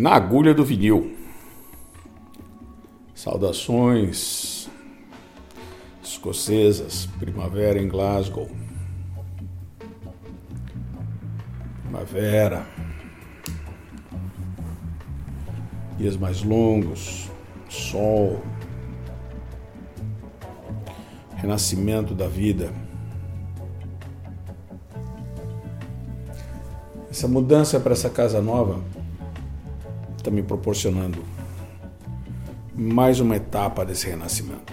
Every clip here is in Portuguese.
Na agulha do vinil. Saudações escocesas, primavera em Glasgow. Primavera. Dias mais longos, sol. Renascimento da vida. Essa mudança para essa casa nova está me proporcionando mais uma etapa desse renascimento.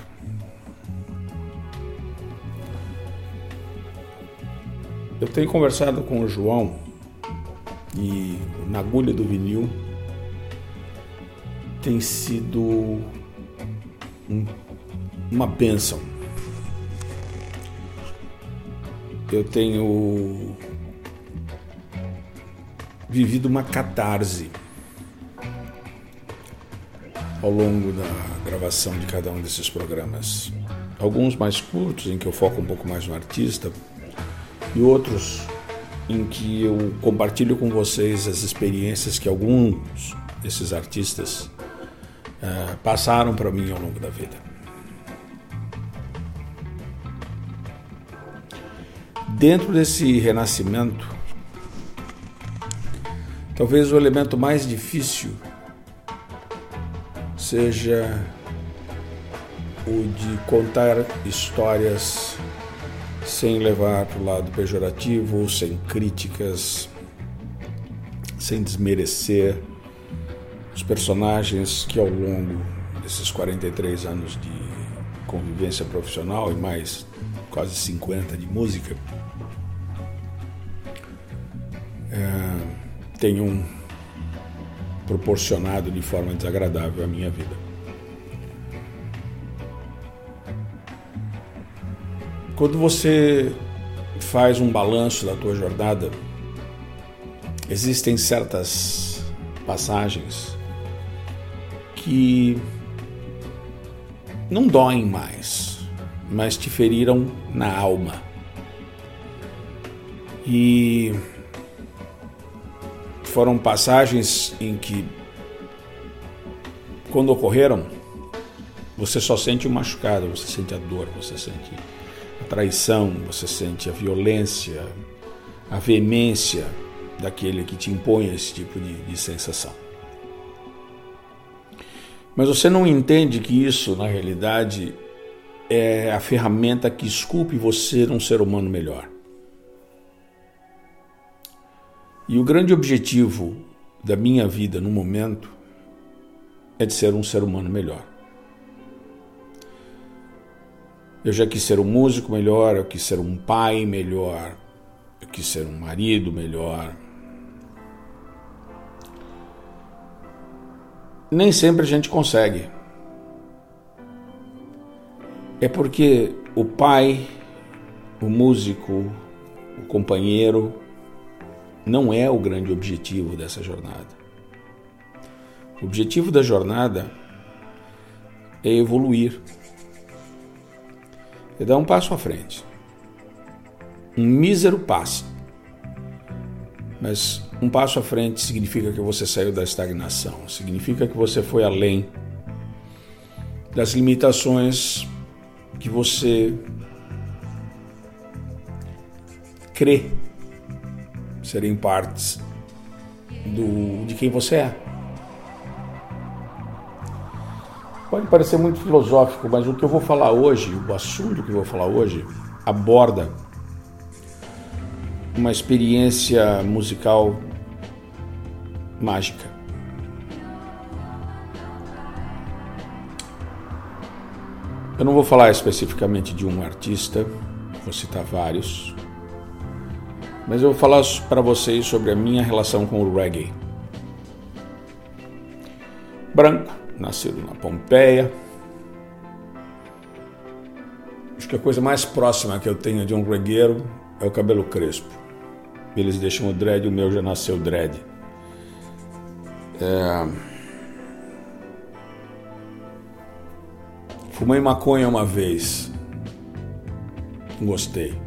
Eu tenho conversado com o João e na agulha do vinil tem sido um, uma bênção. Eu tenho vivido uma catarse ao longo da gravação de cada um desses programas. Alguns mais curtos, em que eu foco um pouco mais no artista, e outros em que eu compartilho com vocês as experiências que alguns desses artistas uh, passaram para mim ao longo da vida. Dentro desse renascimento, talvez o elemento mais difícil seja o de contar histórias sem levar para o lado pejorativo, sem críticas, sem desmerecer os personagens que ao longo desses 43 anos de convivência profissional e mais quase 50 de música é, tenham proporcionado de forma desagradável à minha vida. Quando você faz um balanço da tua jornada, existem certas passagens que não doem mais, mas te feriram na alma. E foram passagens em que, quando ocorreram, você só sente o machucado, você sente a dor, você sente a traição, você sente a violência, a veemência daquele que te impõe esse tipo de, de sensação. Mas você não entende que isso, na realidade, é a ferramenta que esculpe você um ser humano melhor. E o grande objetivo da minha vida no momento é de ser um ser humano melhor. Eu já quis ser um músico melhor, eu quis ser um pai melhor, eu quis ser um marido melhor. Nem sempre a gente consegue. É porque o pai, o músico, o companheiro, não é o grande objetivo dessa jornada. O objetivo da jornada é evoluir, é dar um passo à frente. Um mísero passo. Mas um passo à frente significa que você saiu da estagnação, significa que você foi além das limitações que você crê serem partes do, de quem você é. Pode parecer muito filosófico, mas o que eu vou falar hoje, o assunto que eu vou falar hoje, aborda uma experiência musical mágica. Eu não vou falar especificamente de um artista, vou citar vários, mas eu vou falar para vocês sobre a minha relação com o reggae. Branco, nascido na Pompeia. Acho que a coisa mais próxima que eu tenho de um regueiro é o cabelo crespo. Eles deixam o dread, o meu já nasceu dread. É... Fumei maconha uma vez. Gostei.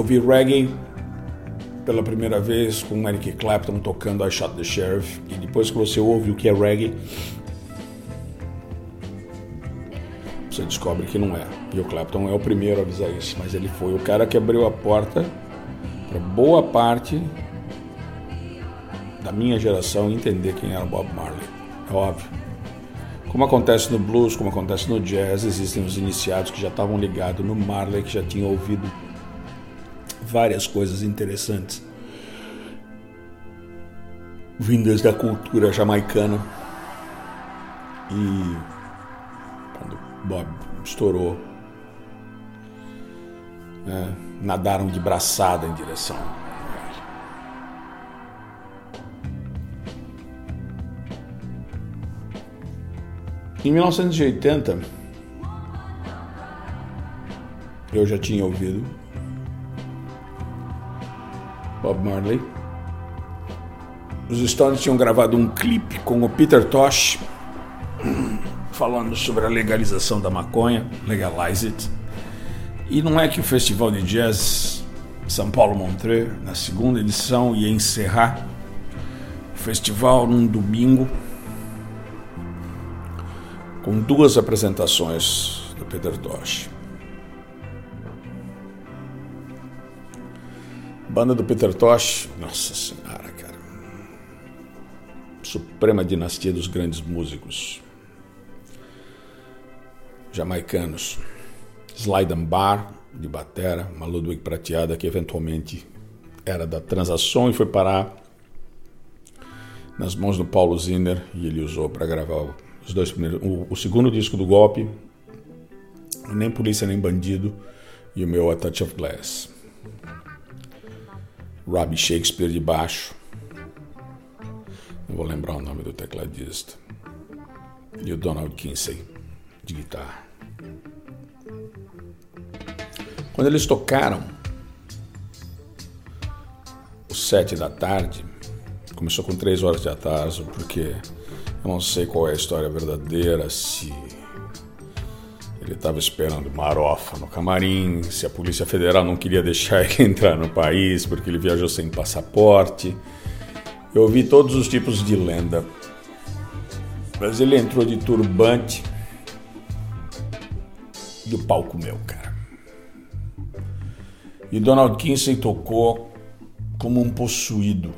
Ouvi reggae pela primeira vez com Eric Clapton tocando I Shot the Sheriff. E depois que você ouve o que é reggae, você descobre que não é. E o Clapton é o primeiro a avisar isso, mas ele foi o cara que abriu a porta para boa parte da minha geração entender quem era Bob Marley. É óbvio. Como acontece no blues, como acontece no jazz, existem os iniciados que já estavam ligados no Marley, que já tinham ouvido várias coisas interessantes vindas da cultura jamaicana. E quando Bob estourou, né, nadaram de braçada em direção Em 1980, eu já tinha ouvido Bob Marley. Os Stones tinham gravado um clipe com o Peter Tosh falando sobre a legalização da maconha, Legalize It. E não é que o Festival de Jazz São Paulo Montreux, na segunda edição, ia encerrar o festival num domingo com duas apresentações do Peter Tosh. Banda do Peter Tosh, nossa senhora, cara. Suprema dinastia dos grandes músicos jamaicanos. Slide and Bar, de batera, uma Ludwig prateada que eventualmente era da Transação e foi parar nas mãos do Paulo Zinner e ele usou para gravar os dois primeiros, o, o, segundo disco do Golpe, Nem Polícia Nem Bandido e o meu A Touch of Glass. Robbie Shakespeare de baixo. Não vou lembrar o nome do tecladista. E o Donald Kinsey de guitarra. Quando eles tocaram, o sete da tarde, começou com três horas de atraso, porque eu não sei qual é a história verdadeira, se ele estava esperando marofa no camarim, se a Polícia Federal não queria deixar ele entrar no país porque ele viajou sem passaporte. Eu ouvi todos os tipos de lenda. Mas ele entrou de turbante e o palco meu, cara. E Donald Kinsey tocou como um possuído.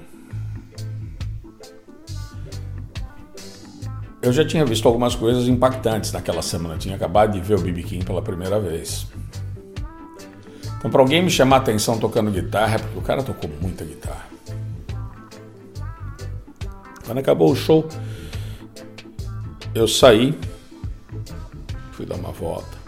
Eu já tinha visto algumas coisas impactantes naquela semana. Eu tinha acabado de ver o B.B. King pela primeira vez. Então, para alguém me chamar atenção tocando guitarra, é porque o cara tocou muita guitarra. Quando acabou o show, eu saí, fui dar uma volta.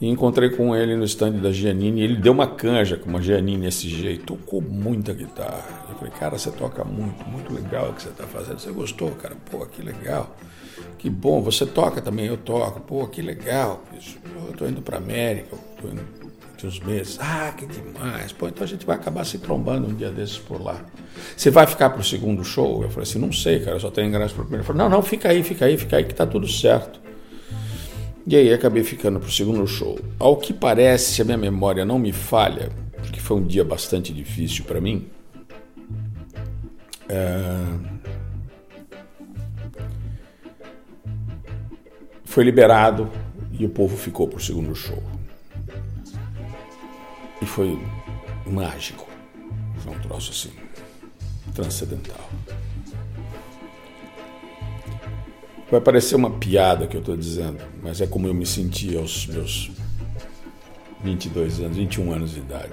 E encontrei com ele no stand da Giannini. Ele deu uma canja com uma Giannini SG tocou muita guitarra. Eu falei, cara, você toca muito, muito legal o que você está fazendo. Você gostou, cara? Pô, que legal. Que bom, você toca também, eu toco. Pô, que legal. Eu estou indo para América, estou indo de uns meses. Ah, que demais. Pô, então a gente vai acabar se trombando um dia desses por lá. Você vai ficar para o segundo show? Eu falei assim, não sei, cara, só tenho ingresso para o primeiro. Ele falou, não, não, fica aí, fica aí, fica aí, que tá tudo certo. E aí acabei ficando pro segundo show. Ao que parece, se a minha memória não me falha, porque foi um dia bastante difícil para mim, é... foi liberado e o povo ficou pro segundo show. E foi mágico. Foi um troço assim, transcendental. Vai parecer uma piada que eu estou dizendo, mas é como eu me senti aos meus 22 anos, 21 anos de idade.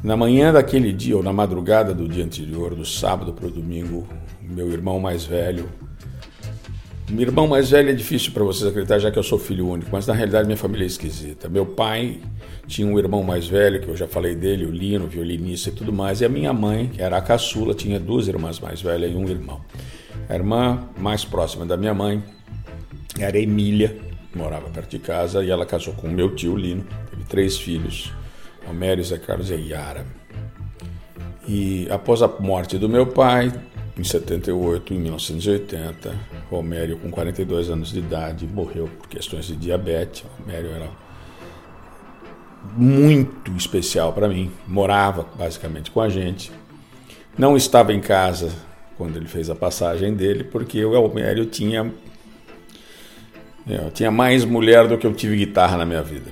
Na manhã daquele dia, ou na madrugada do dia anterior, do sábado para o domingo, meu irmão mais velho. Meu irmão mais velho é difícil para vocês acreditar, já que eu sou filho único, mas na realidade minha família é esquisita. Meu pai tinha um irmão mais velho, que eu já falei dele, o Lino, violinista e tudo mais, e a minha mãe, que era a caçula, tinha duas irmãs mais velhas e um irmão. A irmã mais próxima da minha mãe era Emília, morava perto de casa, e ela casou com meu tio Lino, teve três filhos, Homério, Zé Carlos e Yara. E após a morte do meu pai, em 78, em 1980, Romério, com 42 anos de idade, morreu por questões de diabetes. Romério era muito especial para mim, morava basicamente com a gente. Não estava em casa quando ele fez a passagem dele, porque o Almério tinha eu tinha mais mulher do que eu tive guitarra na minha vida.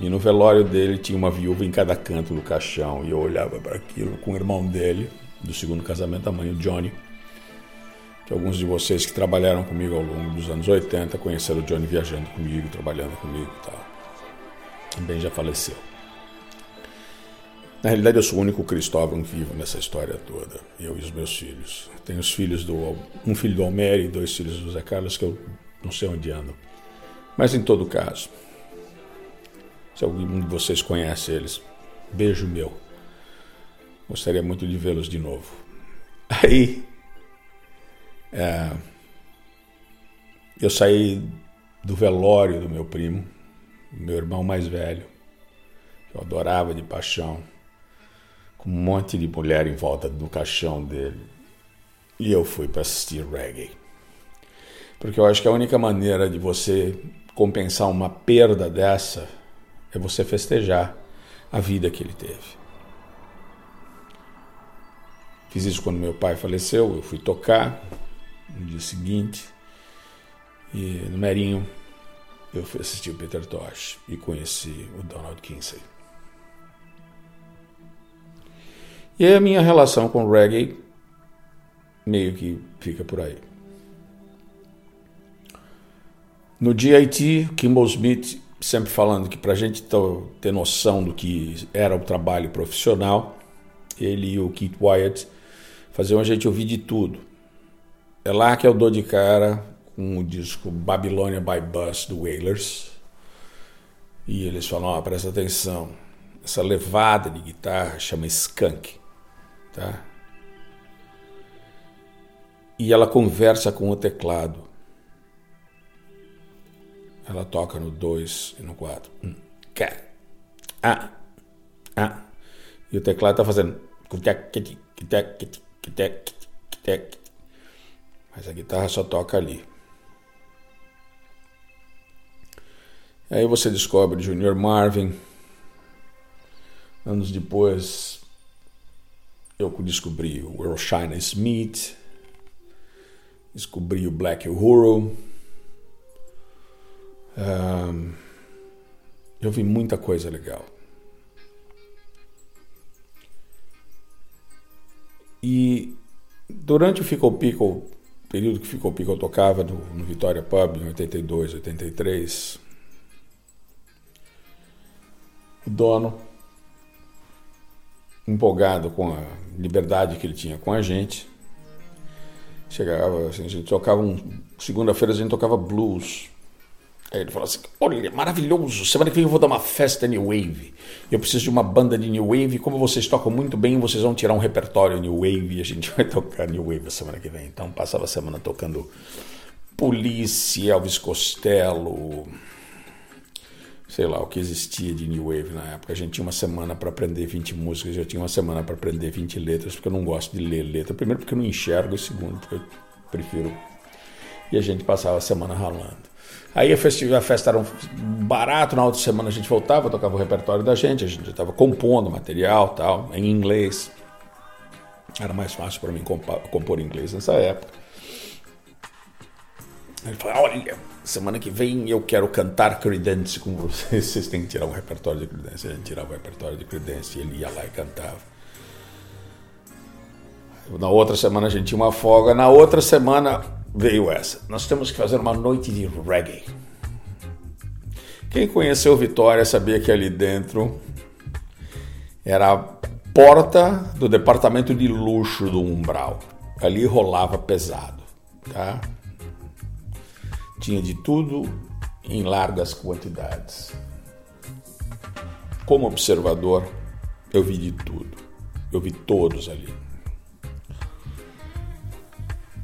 E no velório dele tinha uma viúva em cada canto do caixão, e eu olhava para aquilo com o irmão dele, do segundo casamento da mãe, o Johnny, que alguns de vocês que trabalharam comigo ao longo dos anos 80 conheceram o Johnny viajando comigo, trabalhando comigo e tal. Também já faleceu. Na realidade, eu sou o único Cristóvão vivo nessa história toda, eu e os meus filhos. Tenho os filhos do um filho do Almério e dois filhos do Zé Carlos que eu não sei onde andam. Mas em todo caso, se algum de vocês conhece eles, beijo meu. Gostaria muito de vê-los de novo. Aí, é, eu saí do velório do meu primo, meu irmão mais velho, que eu adorava de paixão, com um monte de mulher em volta do caixão dele. E eu fui para assistir reggae. Porque eu acho que a única maneira de você compensar uma perda dessa é você festejar a vida que ele teve. Fiz isso quando meu pai faleceu, eu fui tocar no dia seguinte e no Merinho eu fui assistir o Peter Tosh e conheci o Donald Kinsey. E a minha relação com o reggae meio que fica por aí. No GIT, Kimball Smith sempre falando que para a gente ter noção do que era o trabalho profissional, ele e o Keith Wyatt faziam a gente ouvir de tudo. É lá que eu dou de cara com o disco Babylonia by Bus do Wailers. E eles falam: oh, presta atenção, essa levada de guitarra chama skunk, tá? E ela conversa com o teclado. Ela toca no 2 e no 4. Um, ah, ah. E o teclado está fazendo. Mas a guitarra só toca ali. Aí você descobre Junior Marvin. Anos depois, eu descobri o Earl Shine Smith. Descobri o Black Uhuru eu vi muita coisa legal. E durante o Fico Pico, período que Fico Pico tocava no, no Vitória Pub, em 82, 83, o dono, empolgado com a liberdade que ele tinha com a gente, chegava, assim, a gente tocava um. Segunda-feira a gente tocava blues Aí ele falou assim: Olha, maravilhoso, semana que vem eu vou dar uma festa New Wave. Eu preciso de uma banda de New Wave. Como vocês tocam muito bem, vocês vão tirar um repertório New Wave e a gente vai tocar New Wave a semana que vem. Então passava a semana tocando Police, Elvis Costello, sei lá o que existia de New Wave na época. A gente tinha uma semana para aprender 20 músicas, eu tinha uma semana para aprender 20 letras, porque eu não gosto de ler letra. Primeiro, porque eu não enxergo, e segundo, porque eu prefiro. E a gente passava a semana ralando. Aí a, festa, a festa era um barato, na outra semana a gente voltava, tocava o repertório da gente, a gente estava compondo material tal, em inglês. Era mais fácil para mim compor, inglês nessa época. Ele falou: Olha, semana que vem eu quero cantar Credence com vocês. Vocês têm que tirar um repertório de Credence. A gente tirava o repertório de Credence e ele ia lá e cantava. Na outra semana a gente tinha uma folga. Na outra semana veio essa. Nós temos que fazer uma noite de reggae. Quem conheceu Vitória sabia que ali dentro era porta do departamento de luxo do Umbral. Ali rolava pesado, tá? Tinha de tudo em largas quantidades. Como observador, eu vi de tudo. Eu vi todos ali.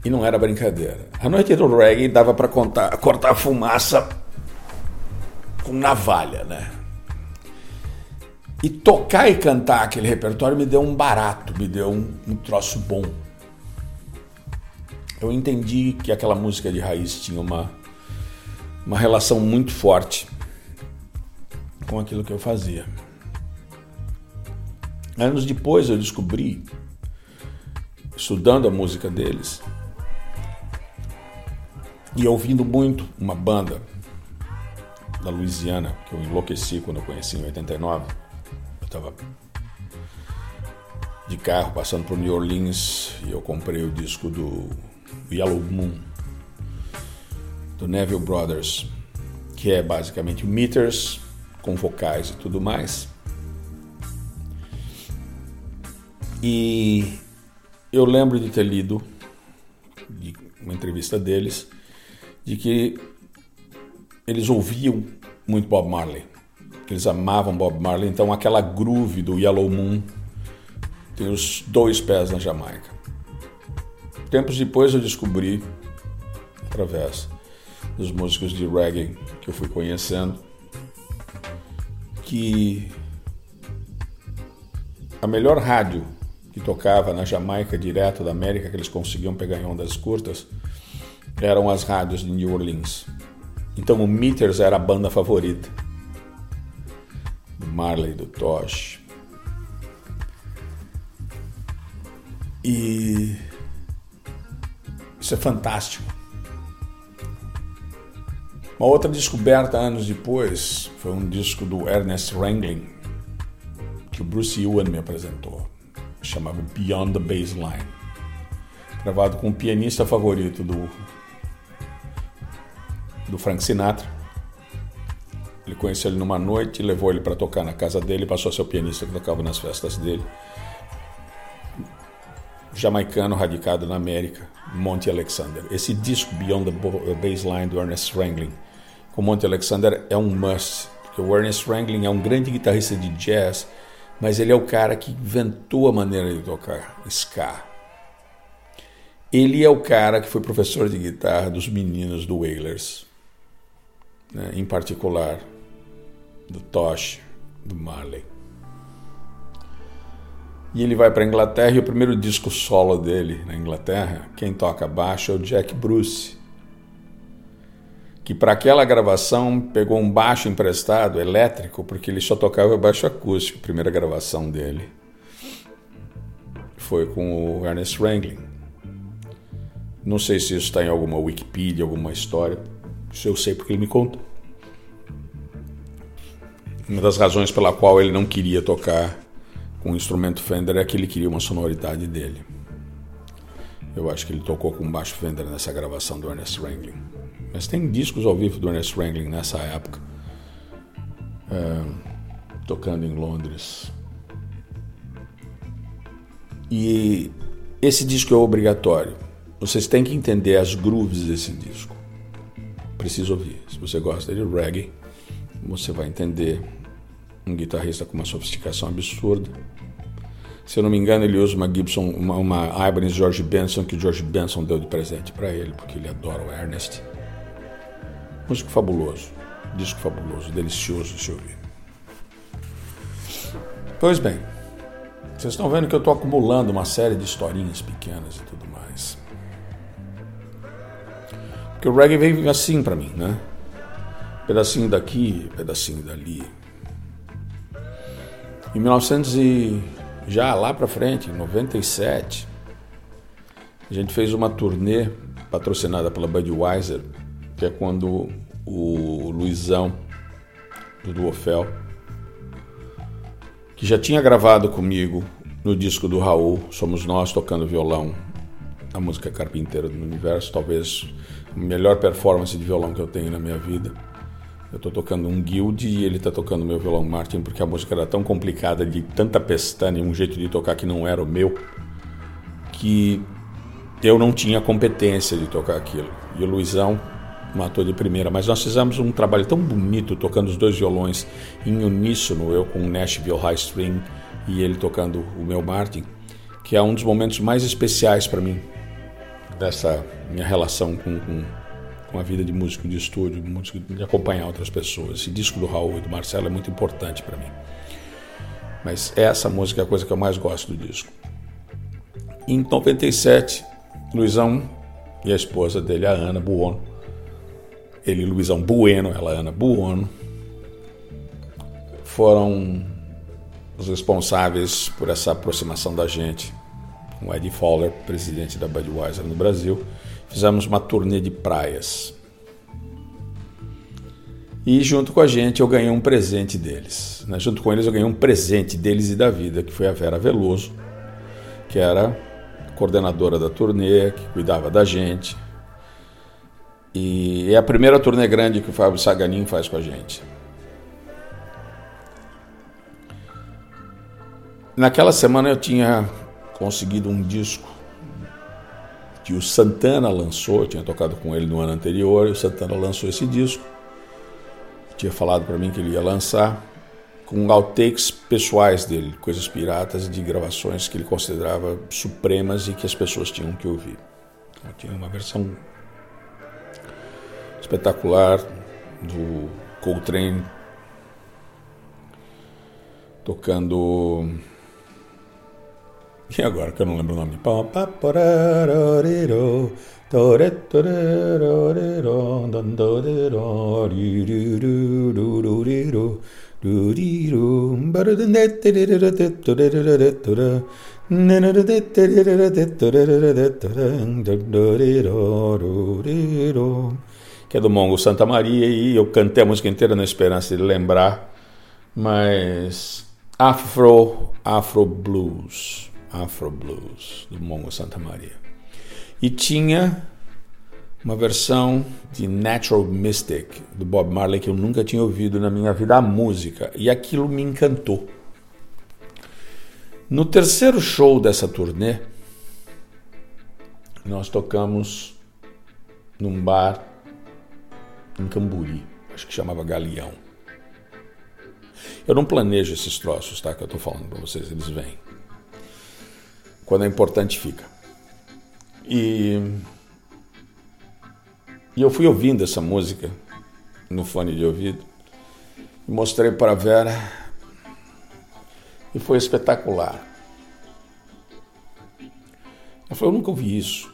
E não era brincadeira. A noite do reggae dava para cortar fumaça com navalha, né? E tocar e cantar aquele repertório me deu um barato, me deu um, um troço bom. Eu entendi que aquela música de raiz tinha uma, uma relação muito forte com aquilo que eu fazia. Anos depois eu descobri, estudando a música deles e ouvindo muito uma banda da Louisiana, que eu enlouqueci quando eu conheci em 89 estava de carro passando por New Orleans e eu comprei o disco do Yellow Moon do Neville Brothers, que é basicamente meters com vocais e tudo mais. E eu lembro de ter lido de uma entrevista deles de que eles ouviam muito Bob Marley eles amavam Bob Marley, então aquela groove do Yellow Moon tem os dois pés na Jamaica. Tempos depois eu descobri, através dos músicos de reggae que eu fui conhecendo, que a melhor rádio que tocava na Jamaica, direto da América, que eles conseguiam pegar em ondas curtas, eram as rádios de New Orleans. Então o Meters era a banda favorita. Marley do Tosh. E isso é fantástico. Uma outra descoberta anos depois foi um disco do Ernest Wrangling que o Bruce Ewan me apresentou. Chamava Beyond the Baseline. Gravado com o pianista favorito do, do Frank Sinatra ele conheceu ele numa noite, levou ele para tocar na casa dele, passou a ser o pianista que tocava nas festas dele. Jamaicano radicado na América, Monty Alexander. Esse disco Beyond the Baseline do Ernest Wrangling com Monty Alexander é um must, porque o Ernest Wrangling é um grande guitarrista de jazz, mas ele é o cara que inventou a maneira de tocar ska. Ele é o cara que foi professor de guitarra dos meninos do Wailers, né, em particular do Tosh, do Marley. E ele vai para a Inglaterra e o primeiro disco solo dele na Inglaterra, quem toca baixo é o Jack Bruce, que para aquela gravação pegou um baixo emprestado elétrico, porque ele só tocava baixo acústico, primeira gravação dele. Foi com o Ernest Wrangling. Não sei se isso está em alguma Wikipedia, alguma história. Isso eu sei porque ele me contou. Uma das razões pela qual ele não queria tocar com o instrumento Fender é que ele queria uma sonoridade dele. Eu acho que ele tocou com baixo Fender nessa gravação do Ernest Wrangling. Mas tem discos ao vivo do Ernest Wrangling nessa época, é, tocando em Londres. E esse disco é obrigatório. Vocês têm que entender as grooves desse disco. Preciso ouvir. Se você gosta de reggae, você vai entender um guitarrista com uma sofisticação absurda. Se eu não me engano, ele usa uma Gibson, uma, uma Ibanez George Benson que o George Benson deu de presente para ele, porque ele adora o Ernest. Músico fabuloso, disco fabuloso, delicioso de se ouvir. Pois bem, vocês estão vendo que eu estou acumulando uma série de historinhas pequenas e tudo mais. Porque o reggae veio assim para mim, né? Pedacinho daqui, pedacinho dali. Em 1900 e já lá para frente, em 97, a gente fez uma turnê patrocinada pela Budweiser, que é quando o Luizão do Duofel, que já tinha gravado comigo no disco do Raul, Somos Nós tocando violão, a música Carpinteiro do Universo, talvez a melhor performance de violão que eu tenho na minha vida. Eu estou tocando um guild e ele está tocando meu violão Martin porque a música era tão complicada, de tanta pestana e um jeito de tocar que não era o meu, que eu não tinha competência de tocar aquilo. E o Luizão matou de primeira, mas nós fizemos um trabalho tão bonito tocando os dois violões em uníssono, eu com o Nashville High String e ele tocando o meu Martin, que é um dos momentos mais especiais para mim dessa minha relação com, com com a vida de músico de estúdio, músico de acompanhar outras pessoas. Esse disco do Raul e do Marcelo é muito importante para mim. Mas essa música é a coisa que eu mais gosto do disco. Em 97, Luizão e a esposa dele, a Ana Buono, ele Luizão Bueno, ela Ana Buono, foram os responsáveis por essa aproximação da gente com o Eddie Fowler, presidente da Budweiser no Brasil, fizemos uma turnê de praias. E junto com a gente eu ganhei um presente deles. Né? Junto com eles eu ganhei um presente deles e da vida, que foi a Vera Veloso, que era coordenadora da turnê, que cuidava da gente. E é a primeira turnê grande que o Fábio Saganin faz com a gente. Naquela semana eu tinha conseguido um disco que o Santana lançou, eu tinha tocado com ele no ano anterior, e o Santana lançou esse disco. Tinha falado para mim que ele ia lançar com outtakes pessoais dele, coisas piratas de gravações que ele considerava supremas e que as pessoas tinham que ouvir. Então, tinha uma versão espetacular do Coltrane tocando e agora que eu não lembro o nome. Que é do Mongo Santa Maria e eu cantei a música inteira na esperança de lembrar, mas Afro, Afro Blues. Afro Blues, do Mongo Santa Maria. E tinha uma versão de Natural Mystic, do Bob Marley, que eu nunca tinha ouvido na minha vida, a música, e aquilo me encantou. No terceiro show dessa turnê, nós tocamos num bar em Camburi, acho que chamava Galeão. Eu não planejo esses troços, tá? Que eu tô falando para vocês, eles vêm. Quando é importante, fica. E, e eu fui ouvindo essa música no fone de ouvido e mostrei para a Vera e foi espetacular. Ela falou: Eu nunca ouvi isso.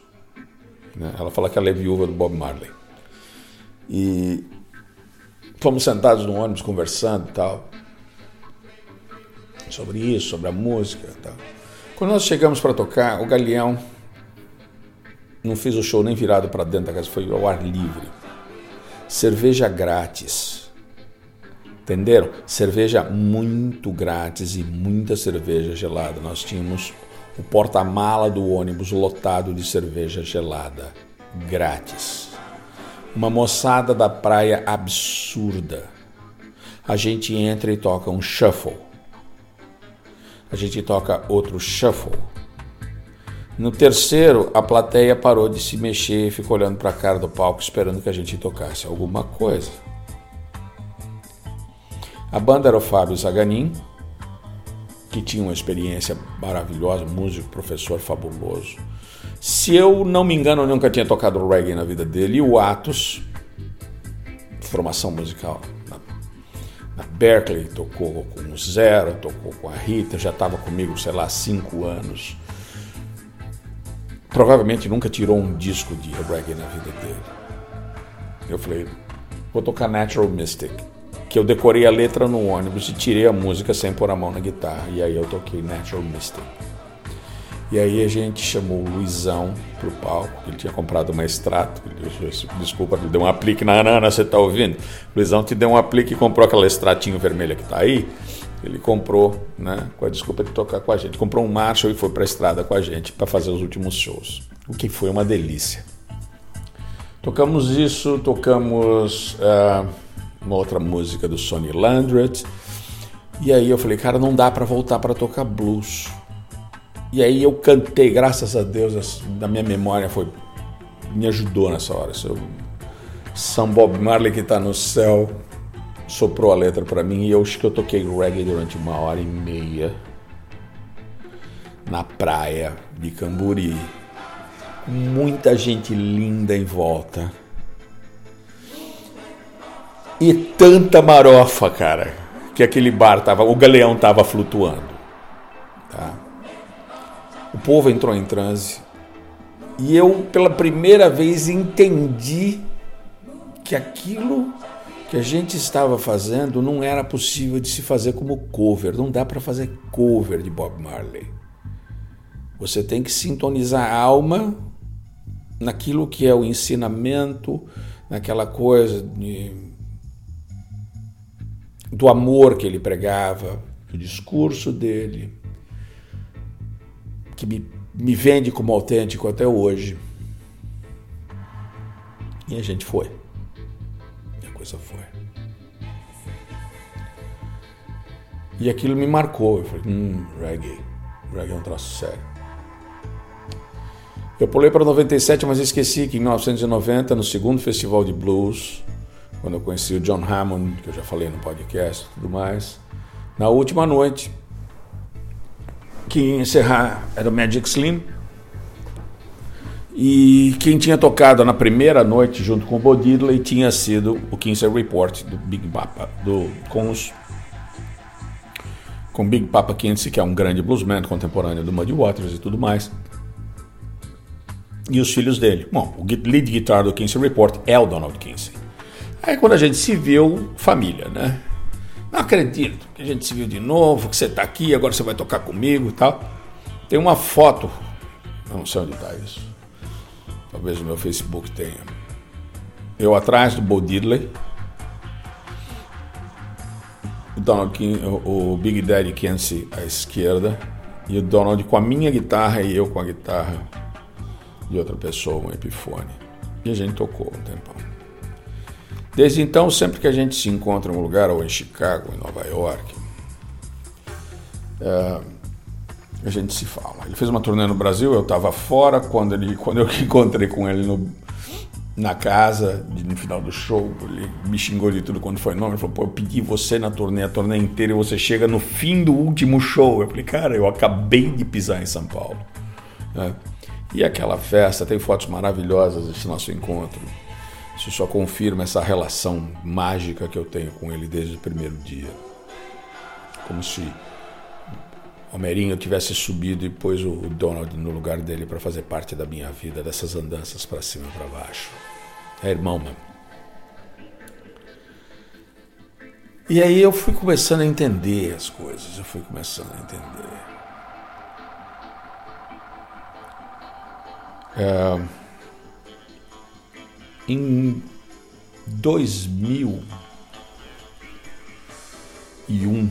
Né? Ela fala que ela é viúva do Bob Marley. E fomos sentados no ônibus conversando e tal. Sobre isso, sobre a música e tal. Quando nós chegamos para tocar, o Galeão não fez o show nem virado para dentro da casa, foi ao ar livre. Cerveja grátis. Entenderam? Cerveja muito grátis e muita cerveja gelada. Nós tínhamos o porta-mala do ônibus lotado de cerveja gelada, grátis. Uma moçada da praia absurda. A gente entra e toca um shuffle a gente toca outro shuffle. No terceiro, a plateia parou de se mexer e ficou olhando para a cara do palco esperando que a gente tocasse alguma coisa. A banda era o Fábio Zaganin, que tinha uma experiência maravilhosa, músico, professor fabuloso. Se eu não me engano, eu nunca tinha tocado reggae na vida dele. E o Atos, formação musical na Berkeley, tocou com o Zero, tocou com a Rita, já estava comigo, sei lá, cinco anos. Provavelmente nunca tirou um disco de reggae na vida dele. Eu falei, vou tocar Natural Mystic, que eu decorei a letra no ônibus e tirei a música sem pôr a mão na guitarra. E aí eu toquei Natural Mystic. E aí a gente chamou o Luizão pro palco, ele tinha comprado uma extrato, desculpa, ele deu um aplique na Ana, você tá ouvindo? O Luizão te deu um aplique e comprou aquela extratinho vermelha que tá aí. Ele comprou, né, com a desculpa de tocar com a gente. Comprou um Marshall e foi para a estrada com a gente para fazer os últimos shows. O que foi uma delícia. Tocamos isso, tocamos uh, uma outra música do Sonny Landreth. E aí eu falei, cara, não dá para voltar para tocar blues. E aí eu cantei, graças a Deus, da minha memória foi me ajudou nessa hora. São Bob Marley que está no céu soprou a letra para mim e eu acho que eu toquei reggae durante uma hora e meia na praia de Camburi. Muita gente linda em volta. E tanta marofa, cara, que aquele bar tava, o galeão tava flutuando. Tá? O povo entrou em transe. E eu, pela primeira vez, entendi que aquilo que a gente estava fazendo não era possível de se fazer como cover. Não dá para fazer cover de Bob Marley. Você tem que sintonizar a alma naquilo que é o ensinamento, naquela coisa de, do amor que ele pregava, o discurso dele, que me, me vende como autêntico até hoje. E a gente foi. E a coisa foi. E aquilo me marcou. Eu falei, hum, reggae. Reggae é um troço sério. Eu pulei para 97, mas esqueci que em 1990, no segundo festival de blues, quando eu conheci o John Hammond, que eu já falei no podcast e tudo mais, na última noite, que ia encerrar era o Magic Slim, e quem tinha tocado na primeira noite junto com o Bo tinha sido o Kinsey Report do Big Papa, do, com os com Big Papa Kinsey, que é um grande bluesman contemporâneo do Muddy Waters e tudo mais e os filhos dele. Bom, o lead guitar do Kinsey Report é o Donald Kinsey. Aí quando a gente se viu, família, né? Não acredito que a gente se viu de novo, que você está aqui, agora você vai tocar comigo e tal. Tem uma foto, não sei onde está isso. Talvez no meu Facebook tenha. Eu atrás do Bo Diddley, o, Donald King, o, o Big Daddy Kinsey à esquerda e o Donald com a minha guitarra e eu com a guitarra de outra pessoa, um Epifone. E a gente tocou um tempão. Desde então, sempre que a gente se encontra em um lugar, ou em Chicago, em Nova York, é, a gente se fala. Ele fez uma turnê no Brasil, eu estava fora, quando, ele, quando eu encontrei com ele no, na casa, no final do show, ele me xingou de tudo quando foi nome, ele falou, pô, eu pedi você na turnê, a turnê inteira, e você chega no fim do último show. Eu falei, cara, eu acabei de pisar em São Paulo. É. E aquela festa, tem fotos maravilhosas desse nosso encontro. Isso só confirma essa relação mágica que eu tenho com ele desde o primeiro dia. Como se Homerinho tivesse subido e pôs o Donald no lugar dele para fazer parte da minha vida, dessas andanças para cima e para baixo. É irmão mesmo. E aí eu fui começando a entender as coisas, eu fui começando a entender. É, em 2001,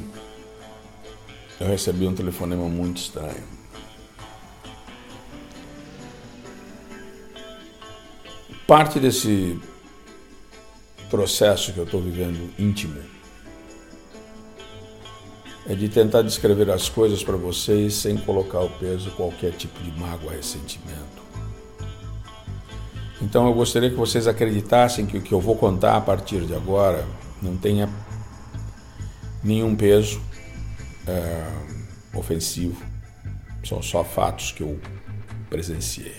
eu recebi um telefonema muito estranho. Parte desse processo que eu estou vivendo íntimo é de tentar descrever as coisas para vocês sem colocar o peso qualquer tipo de mágoa, ressentimento. Então eu gostaria que vocês acreditassem que o que eu vou contar a partir de agora não tenha nenhum peso é, ofensivo, são só fatos que eu presenciei.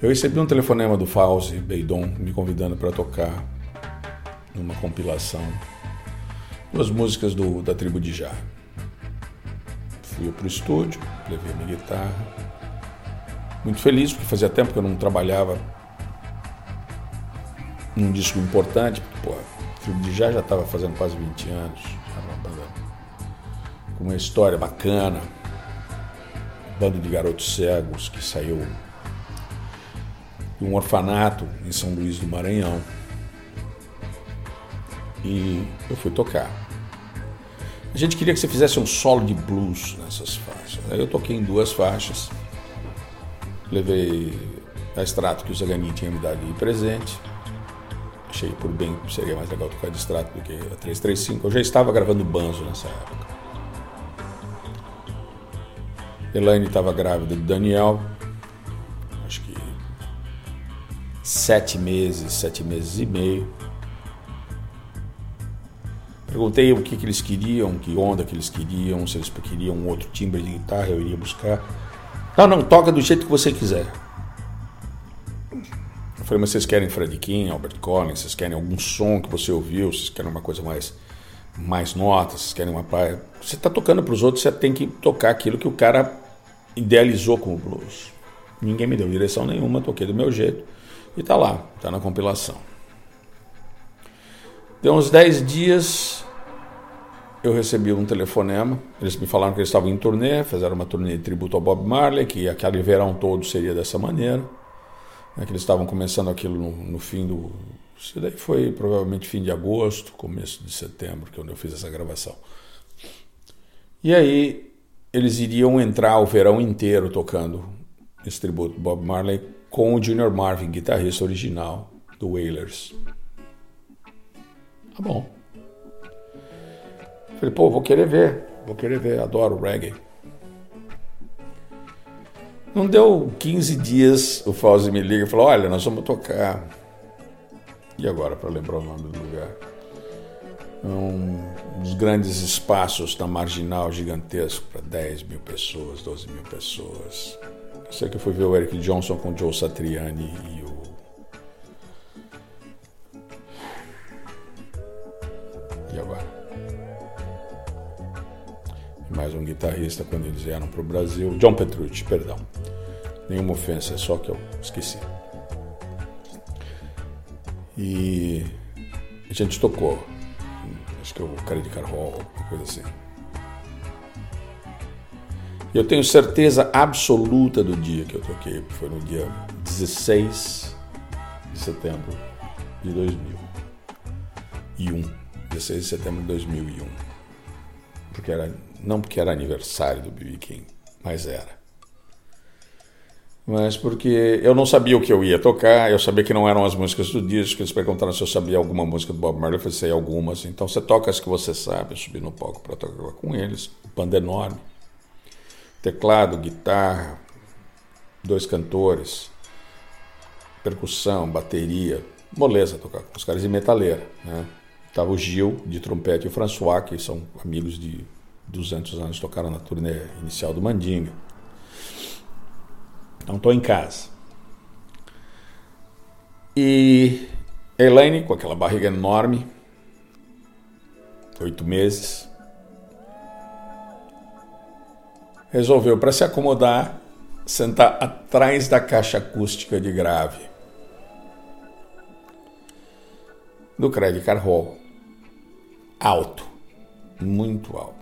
Eu recebi um telefonema do Fauzi Beidon me convidando para tocar numa compilação duas músicas do, da tribo de Já. Fui para o estúdio, levei minha guitarra, muito feliz, porque fazia tempo que eu não trabalhava num disco importante. Pô, o de já já estava fazendo quase 20 anos. Com uma história bacana. Bando de garotos cegos que saiu de um orfanato em São Luís do Maranhão. E eu fui tocar. A gente queria que você fizesse um solo de blues nessas faixas. Aí eu toquei em duas faixas. Levei a extrato que o Zagani tinha me dado de presente. achei por bem que seria mais legal tocar distrato do que a 335. Eu já estava gravando banjo nessa época. Elaine estava grávida de Daniel, acho que sete meses, sete meses e meio. Perguntei o que, que eles queriam, que onda que eles queriam, se eles queriam um outro timbre de guitarra, eu iria buscar. Não, não, toca do jeito que você quiser. Eu falei, mas vocês querem Freddie King, Albert Collins, vocês querem algum som que você ouviu, vocês querem uma coisa mais, mais notas, vocês querem uma praia. Você está tocando para os outros, você tem que tocar aquilo que o cara idealizou com o blues. Ninguém me deu direção nenhuma, toquei do meu jeito e tá lá, tá na compilação. Deu uns 10 dias, eu recebi um telefonema. Eles me falaram que eles estavam em turnê, fizeram uma turnê de tributo ao Bob Marley, que aquele verão todo seria dessa maneira né, que eles estavam começando aquilo no, no, fim do. Isso daí foi provavelmente fim de agosto, começo de setembro, que é onde eu fiz essa gravação. E aí eles iriam entrar o verão inteiro tocando esse tributo Bob Marley com o Junior Marvin, guitarrista original do Wailers. Tá bom. Falei, pô, vou querer ver, vou querer ver, adoro reggae. Não deu 15 dias, o Fauzi me liga e falou: Olha, nós vamos tocar. E agora, para lembrar o nome do lugar? Um dos grandes espaços na marginal gigantesco para 10 mil pessoas, 12 mil pessoas. Eu sei que eu fui ver o Eric Johnson com o Joe Satriani e o. E agora? Mais um guitarrista quando eles vieram para o Brasil, John Petrucci, perdão. Nenhuma ofensa, é só que eu esqueci. E a gente tocou, acho que é o Credit Hall, uma coisa assim. Eu tenho certeza absoluta do dia que eu toquei, foi no dia 16 de setembro de 2001. 16 de setembro de 2001. Porque era, não porque era aniversário do B.B. King, mas era mas porque eu não sabia o que eu ia tocar, eu sabia que não eram as músicas do disco, eles perguntaram se eu sabia alguma música do Bob Marley, eu falei, sei algumas, então você toca as que você sabe, eu subi no palco para tocar com eles, banda enorme, teclado, guitarra, dois cantores, percussão, bateria, moleza tocar com os caras de metaleira, né? Tava o Gil de trompete e o François, que são amigos de 200 anos, tocaram na turnê inicial do Mandinga. Então estou em casa. E Elaine, com aquela barriga enorme, oito meses, resolveu, para se acomodar, sentar atrás da caixa acústica de grave do Craig Carroll. Alto, muito alto.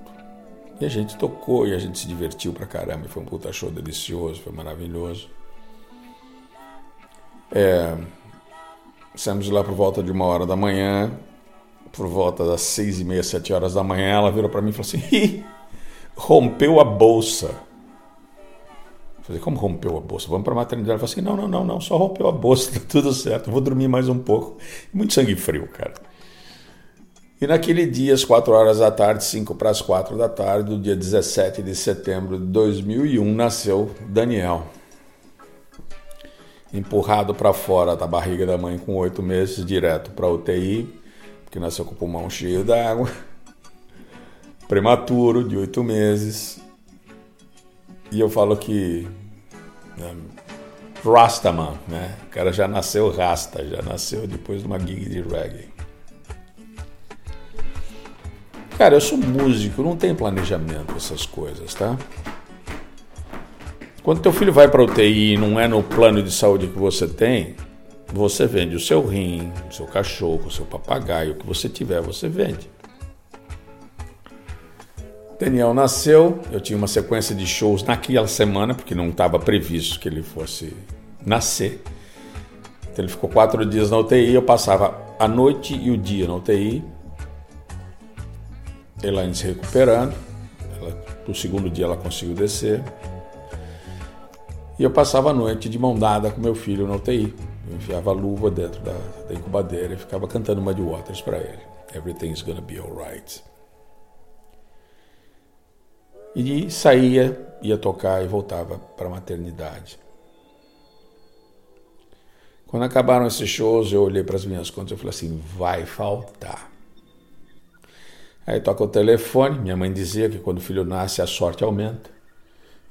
E a gente tocou e a gente se divertiu pra caramba. Foi um puta show delicioso, foi maravilhoso. É, saímos lá por volta de uma hora da manhã, por volta das seis e meia, sete horas da manhã, ela virou para mim e falou assim: rompeu a bolsa. Eu falei, como rompeu a bolsa? Vamos para maternidade. Ela falou assim: não, não, não, não, só rompeu a bolsa, tá tudo certo, vou dormir mais um pouco. Muito sangue frio, cara. E naquele dia, às 4 horas da tarde, 5 para as 4 da tarde, do dia 17 de setembro de 2001, nasceu Daniel. Empurrado para fora da barriga da mãe com oito meses, direto para UTI, porque nasceu com o pulmão cheio d'água. Prematuro, de oito meses. E eu falo que. Né, Rastaman, né? O cara já nasceu rasta, já nasceu depois de uma gig de reggae. Cara, eu sou músico, não tem planejamento essas coisas, tá? Quando teu filho vai para UTI e não é no plano de saúde que você tem, você vende o seu rim, o seu cachorro, o seu papagaio, o que você tiver, você vende. Daniel nasceu, eu tinha uma sequência de shows naquela semana, porque não estava previsto que ele fosse nascer. Então ele ficou quatro dias na UTI, eu passava a noite e o dia na UTI, Elaine se recuperando. Ela, no segundo dia ela conseguiu descer. E eu passava a noite de mão dada com meu filho na UTI. Eu enfiava a luva dentro da, da incubadeira e ficava cantando Muddy Waters para ele. Everything's gonna be alright. E saía, ia tocar e voltava para a maternidade. Quando acabaram esses shows, eu olhei para as minhas contas e falei assim: vai faltar. Aí toca o telefone, minha mãe dizia que quando o filho nasce a sorte aumenta.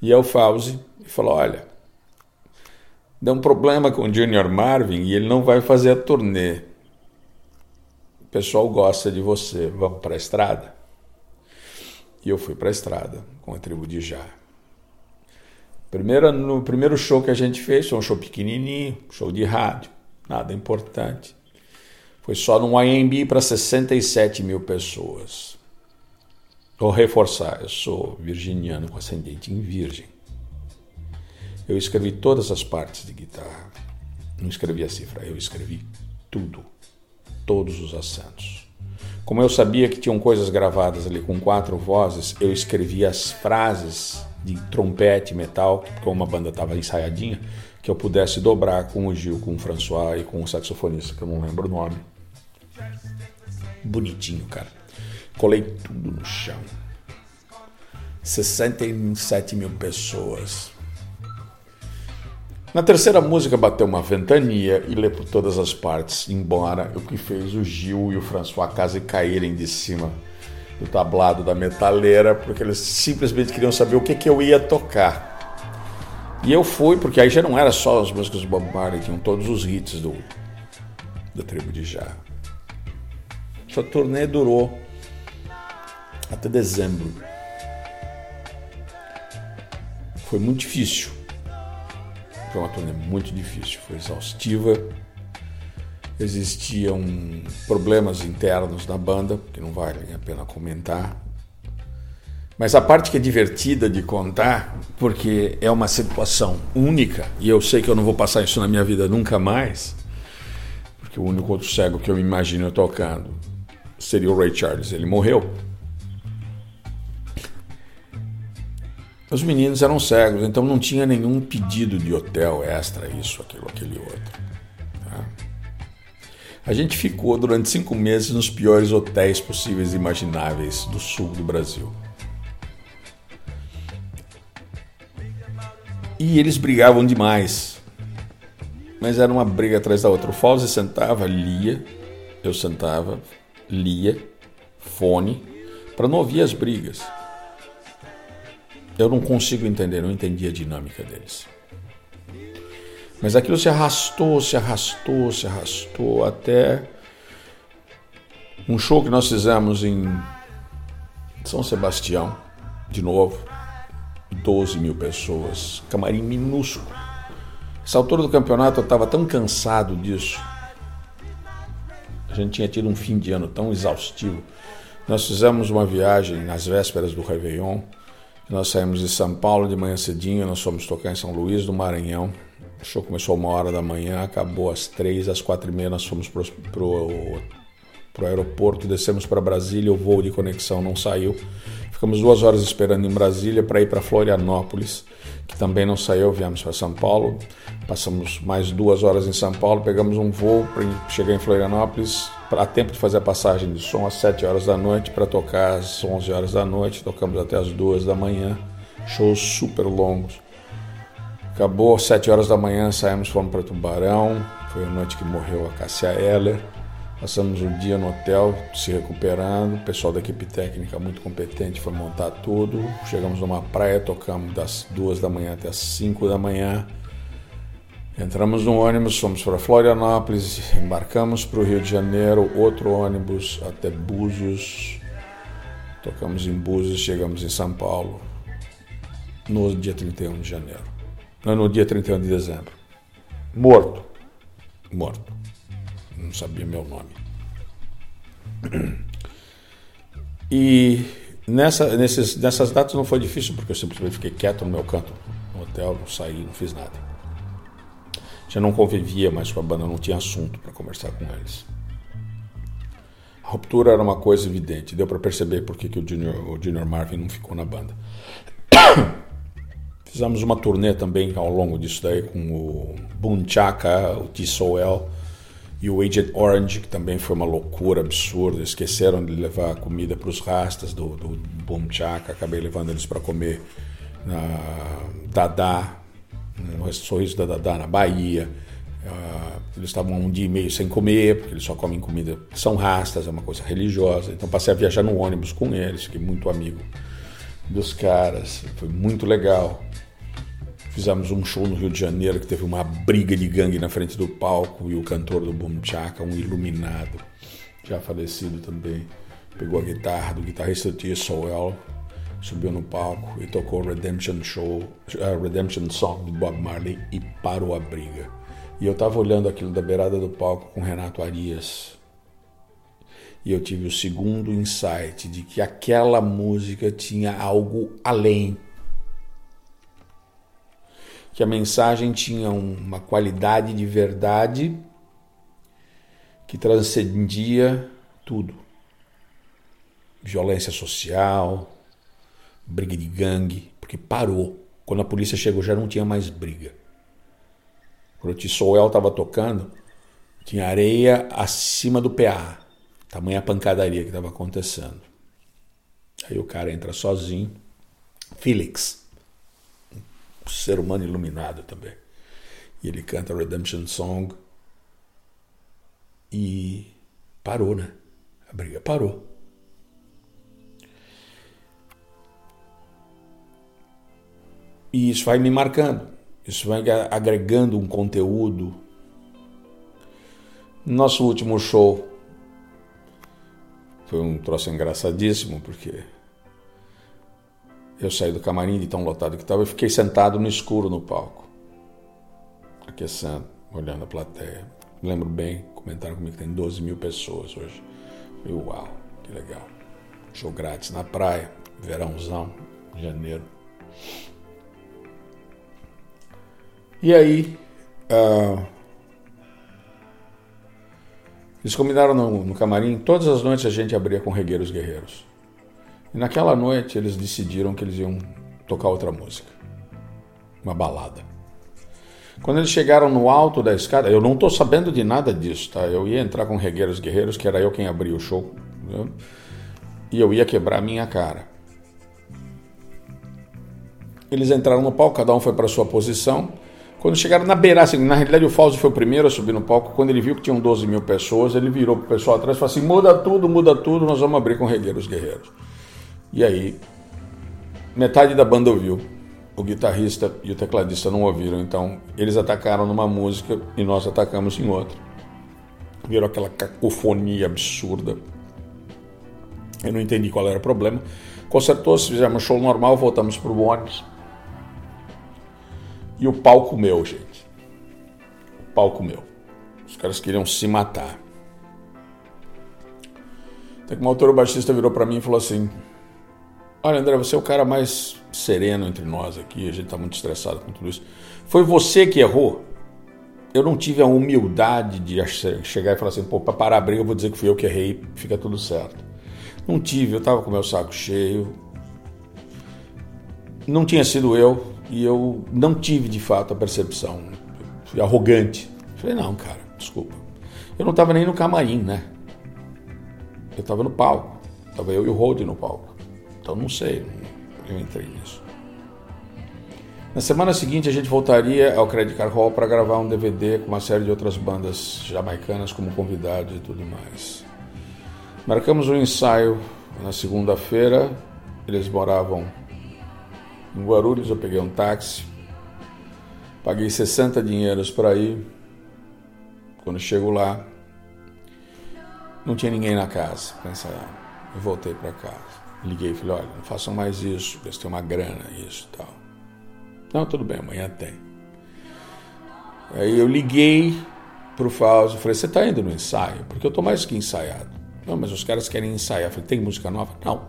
E é o Fauzi e falou: olha, deu um problema com o Junior Marvin e ele não vai fazer a turnê. O pessoal gosta de você, vamos para a estrada? E eu fui para a estrada com a tribo de Já. Primeiro, no primeiro show que a gente fez, foi um show pequenininho, show de rádio, nada importante. Foi só num IMB para 67 mil pessoas. Vou reforçar, eu sou virginiano com ascendente em virgem. Eu escrevi todas as partes de guitarra. Não escrevi a cifra, eu escrevi tudo. Todos os acentos. Como eu sabia que tinham coisas gravadas ali com quatro vozes, eu escrevi as frases de trompete, metal, como uma banda estava ensaiadinha, que eu pudesse dobrar com o Gil, com o François e com o saxofonista, que eu não lembro o nome. Bonitinho, cara. Colei tudo no chão. 67 mil pessoas. Na terceira música bateu uma ventania e lê por todas as partes, embora o que fez o Gil e o François quase caírem de cima do tablado da metaleira, porque eles simplesmente queriam saber o que, que eu ia tocar. E eu fui, porque aí já não era só as músicas do Bob Marley, tinham todos os hits do, da tribo de Já. Essa turnê durou até dezembro. Foi muito difícil. Foi uma turnê muito difícil, foi exaustiva existiam problemas internos na banda, que não vale a pena comentar. Mas a parte que é divertida de contar, porque é uma situação única, e eu sei que eu não vou passar isso na minha vida nunca mais, porque o único outro cego que eu me imagino tocando seria o Ray Charles. Ele morreu. Os meninos eram cegos, então não tinha nenhum pedido de hotel extra, isso, aquilo, aquele outro. A gente ficou durante cinco meses nos piores hotéis possíveis e imagináveis do sul do Brasil. E eles brigavam demais. Mas era uma briga atrás da outra. O Fauzi sentava, lia, eu sentava, lia, fone, para não ouvir as brigas. Eu não consigo entender, não entendi a dinâmica deles. Mas aquilo se arrastou, se arrastou, se arrastou até um show que nós fizemos em São Sebastião, de novo, 12 mil pessoas, camarim minúsculo. Essa altura do campeonato eu estava tão cansado disso. A gente tinha tido um fim de ano tão exaustivo. Nós fizemos uma viagem nas vésperas do Réveillon. Nós saímos de São Paulo de manhã cedinho, nós fomos tocar em São Luís do Maranhão. O show começou uma hora da manhã, acabou às três, às quatro e meia nós fomos pro, pro, pro aeroporto, descemos para Brasília, o voo de conexão não saiu. Ficamos duas horas esperando em Brasília para ir para Florianópolis, que também não saiu, viemos para São Paulo. Passamos mais duas horas em São Paulo, pegamos um voo para chegar em Florianópolis, a tempo de fazer a passagem de som às sete horas da noite para tocar às onze horas da noite. Tocamos até às duas da manhã, shows super longos. Acabou às 7 horas da manhã, saímos, fomos para Tubarão. Foi a noite que morreu a Cássia Heller. Passamos o dia no hotel, se recuperando. O pessoal da equipe técnica muito competente foi montar tudo. Chegamos numa praia, tocamos das 2 da manhã até as 5 da manhã. Entramos no ônibus, fomos para Florianópolis, embarcamos para o Rio de Janeiro, outro ônibus até Búzios. Tocamos em Búzios, chegamos em São Paulo no dia 31 de janeiro no dia 31 de dezembro. Morto. Morto. Não sabia meu nome. E nessa, nesses, nessas datas não foi difícil, porque eu simplesmente fiquei quieto no meu canto, no hotel, não saí, não fiz nada. Já não convivia mais com a banda, não tinha assunto para conversar com eles. A ruptura era uma coisa evidente, deu para perceber por que, que o, Junior, o Junior Marvin não ficou na banda. Fizemos uma turnê também ao longo disso daí com o Chaka, o T-Soel e o Agent Orange, que também foi uma loucura absurda. Esqueceram de levar comida para os rastas do, do Boom. Acabei levando eles para comer na Dadá, no Sorriso da Dadá, na Bahia. Uh, eles estavam um dia e meio sem comer, porque eles só comem comida. São rastas, é uma coisa religiosa. Então passei a viajar no ônibus com eles, fiquei muito amigo dos caras. Foi muito legal. Fizemos um show no Rio de Janeiro que teve uma briga de gangue na frente do palco e o cantor do Boom Chaka, um iluminado, já falecido também, pegou a guitarra do guitarrista Sowell, subiu no palco e tocou Redemption Show, uh, Redemption Song de Bob Marley e parou a briga. E eu estava olhando aquilo da beirada do palco com Renato Arias. E eu tive o segundo insight de que aquela música tinha algo além que a mensagem tinha uma qualidade de verdade que transcendia tudo. Violência social, briga de gangue, porque parou. Quando a polícia chegou já não tinha mais briga. Quando o Tissoel estava tocando, tinha areia acima do PA. Tamanha pancadaria que estava acontecendo. Aí o cara entra sozinho. Felix ser humano iluminado também. E ele canta Redemption Song e parou, né? A briga parou. E isso vai me marcando, isso vai agregando um conteúdo. Nosso último show foi um troço engraçadíssimo, porque eu saí do camarim de tão lotado que estava e fiquei sentado no escuro no palco, aquecendo, olhando a plateia. lembro bem, comentaram comigo que tem 12 mil pessoas hoje. E uau, que legal. Show grátis na praia, verãozão, janeiro. E aí, uh, eles combinaram no, no camarim, todas as noites a gente abria com Regueiros Guerreiros. E naquela noite eles decidiram que eles iam tocar outra música, uma balada. Quando eles chegaram no alto da escada, eu não estou sabendo de nada disso, tá? Eu ia entrar com Regueiros Guerreiros, que era eu quem abria o show, né? e eu ia quebrar a minha cara. Eles entraram no palco, cada um foi para sua posição. Quando chegaram na beirada, assim, na realidade o Fausto foi o primeiro a subir no palco. Quando ele viu que tinham 12 mil pessoas, ele virou para o pessoal atrás e falou assim: muda tudo, muda tudo, nós vamos abrir com Regueiros Guerreiros. E aí, metade da banda ouviu, o guitarrista e o tecladista não ouviram, então eles atacaram numa música e nós atacamos em outra. Virou aquela cacofonia absurda. Eu não entendi qual era o problema. Consertou-se, fizemos show normal, voltamos pro ônibus. E o palco meu, gente. O palco meu. Os caras queriam se matar. Até que uma autora baixista virou para mim e falou assim: Olha, André, você é o cara mais sereno entre nós aqui, a gente está muito estressado com tudo isso. Foi você que errou? Eu não tive a humildade de chegar e falar assim, pô, para parar a briga eu vou dizer que fui eu que errei, fica tudo certo. Não tive, eu estava com meu saco cheio. Não tinha sido eu e eu não tive de fato a percepção. Fui arrogante. Falei, não, cara, desculpa. Eu não estava nem no camarim, né? Eu estava no palco. Estava eu e o Hold no palco. Então não sei, eu entrei nisso. Na semana seguinte a gente voltaria ao Credit Card Hall para gravar um DVD com uma série de outras bandas jamaicanas como convidados e tudo mais. Marcamos um ensaio na segunda-feira, eles moravam em Guarulhos, eu peguei um táxi, paguei 60 dinheiros para ir. Quando chego lá, não tinha ninguém na casa ensaiar. Eu voltei para casa. Liguei e falei, olha, não façam mais isso, gastei uma grana, isso e tal. Não, tudo bem, amanhã tem. Aí eu liguei pro Fausto falei, você está indo no ensaio? Porque eu estou mais que ensaiado. Não, mas os caras querem ensaiar. Eu falei, tem música nova? Não.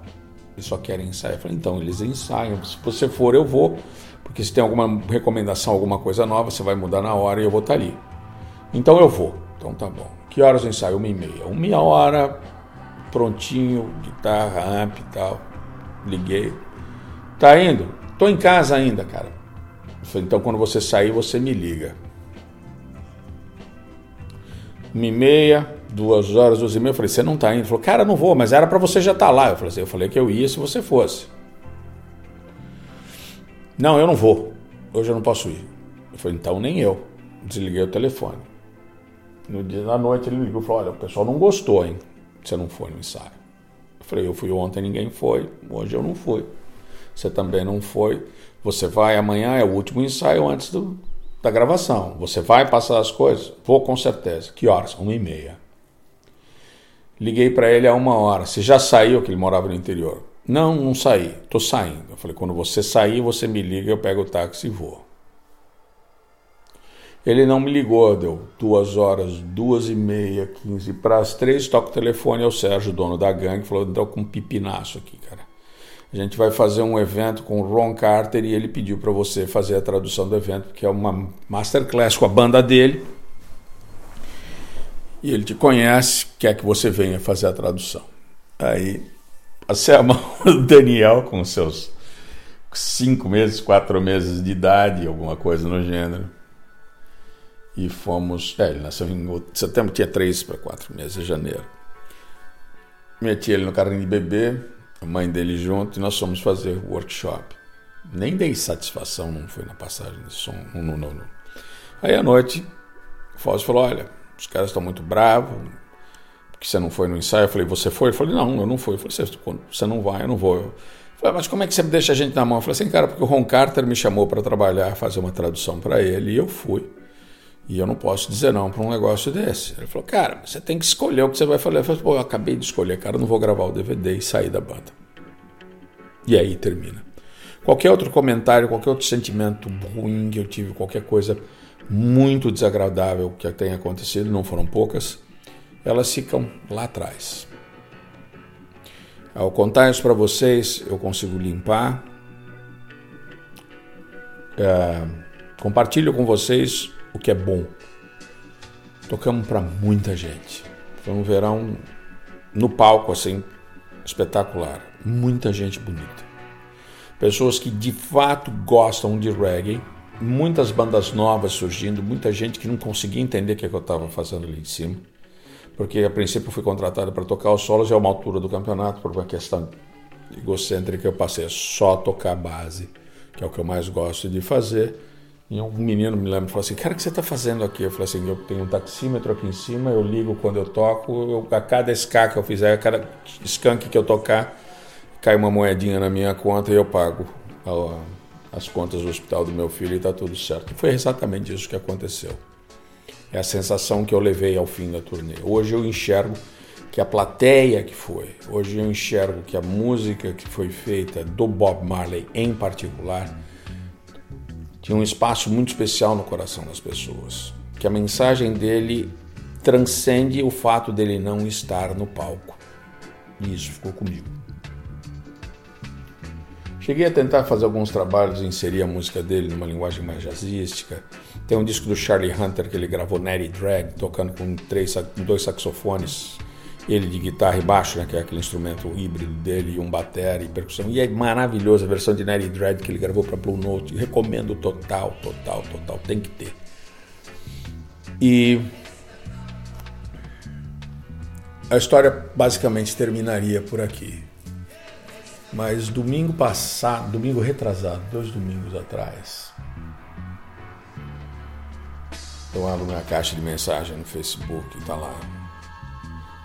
Eles só querem ensaiar. Eu falei, então, eles ensaiam. Se você for, eu vou. Porque se tem alguma recomendação, alguma coisa nova, você vai mudar na hora e eu vou estar tá ali. Então eu vou. Então tá bom. Que horas o ensaio? Uma e meia. Uma meia hora, prontinho, guitarra, amp e tal. Liguei. Tá indo? Tô em casa ainda, cara. Eu falei, então quando você sair, você me liga. Uma e meia, duas horas, duas e meia. Eu falei, você não está indo? Ele falou, cara, não vou, mas era para você já estar tá lá. Eu falei, assim, eu falei que eu ia se você fosse. Não, eu não vou. Hoje eu não posso ir. Eu falei, então nem eu. Desliguei o telefone. No dia da noite ele ligou e falou: Olha, o pessoal não gostou, hein? Você não foi no ensaio. Eu falei: Eu fui ontem, ninguém foi. Hoje eu não fui. Você também não foi. Você vai amanhã, é o último ensaio antes do, da gravação. Você vai passar as coisas? Vou com certeza. Que horas? Uma e meia. Liguei para ele a uma hora. Você já saiu, que ele morava no interior? Não, não saí. Tô saindo. Eu falei, quando você sair, você me liga, eu pego o táxi e vou. Ele não me ligou, deu duas horas, duas e meia, quinze para as três, toca o telefone ao Sérgio, dono da gangue, falou, estou com um pipinaço aqui, cara. A gente vai fazer um evento com o Ron Carter e ele pediu para você fazer a tradução do evento, que é uma masterclass com a banda dele. E ele te conhece, quer que você venha fazer a tradução. Aí passei a mão do Daniel com seus cinco meses, quatro meses de idade, alguma coisa no gênero e fomos. É, ele nasceu em setembro, tinha três para quatro meses, janeiro. Meti ele no carrinho de bebê, a mãe dele junto, e nós fomos fazer o workshop. Nem dei satisfação, não foi na passagem de som. Não, não, não. Aí à noite, o Fausto falou: Olha, os caras estão muito bravos, porque você não foi no ensaio. Eu falei: Você foi? Eu falei: Não, eu não fui. Eu falei: Você não vai, eu não vou. Eu falei: Mas como é que você deixa a gente na mão? Eu falei assim: Cara, porque o Ron Carter me chamou para trabalhar, fazer uma tradução para ele, e eu fui. E eu não posso dizer não para um negócio desse. Ele falou, cara, você tem que escolher o que você vai fazer. Eu falei, pô, eu acabei de escolher, cara, não vou gravar o DVD e sair da banda. E aí termina. Qualquer outro comentário, qualquer outro sentimento ruim que eu tive, qualquer coisa muito desagradável que tenha acontecido, não foram poucas, elas ficam lá atrás. Ao contar isso para vocês, eu consigo limpar. É, compartilho com vocês o que é bom. Tocamos para muita gente. Foi um verão no palco assim espetacular, muita gente bonita. Pessoas que de fato gostam de reggae, muitas bandas novas surgindo, muita gente que não conseguia entender o que, é que eu estava fazendo ali em cima. Porque a princípio fui contratado para tocar os solos e a uma altura do campeonato, por uma questão egocêntrica, eu passei a só tocar base, que é o que eu mais gosto de fazer e um menino me lembra e falou assim: Cara, o que você está fazendo aqui? Eu falei assim: Eu tenho um taxímetro aqui em cima, eu ligo quando eu toco, eu, a cada ska que eu fizer, a cada skunk que eu tocar, cai uma moedinha na minha conta e eu pago a, as contas do hospital do meu filho e está tudo certo. E foi exatamente isso que aconteceu. É a sensação que eu levei ao fim da turnê. Hoje eu enxergo que a plateia que foi, hoje eu enxergo que a música que foi feita do Bob Marley em particular tinha um espaço muito especial no coração das pessoas. Que a mensagem dele transcende o fato dele não estar no palco. E isso ficou comigo. Cheguei a tentar fazer alguns trabalhos e inserir a música dele numa linguagem mais jazzística. Tem um disco do Charlie Hunter que ele gravou Natty Drag, tocando com três, dois saxofones ele de guitarra e baixo, né, que é aquele instrumento híbrido dele, e um bateria e percussão. E é maravilhoso a versão de Natty Dread que ele gravou para Blue Note. Recomendo total, total, total. Tem que ter. E a história basicamente terminaria por aqui. Mas domingo passado, domingo retrasado, dois domingos atrás, eu abro minha caixa de mensagem no Facebook e tá lá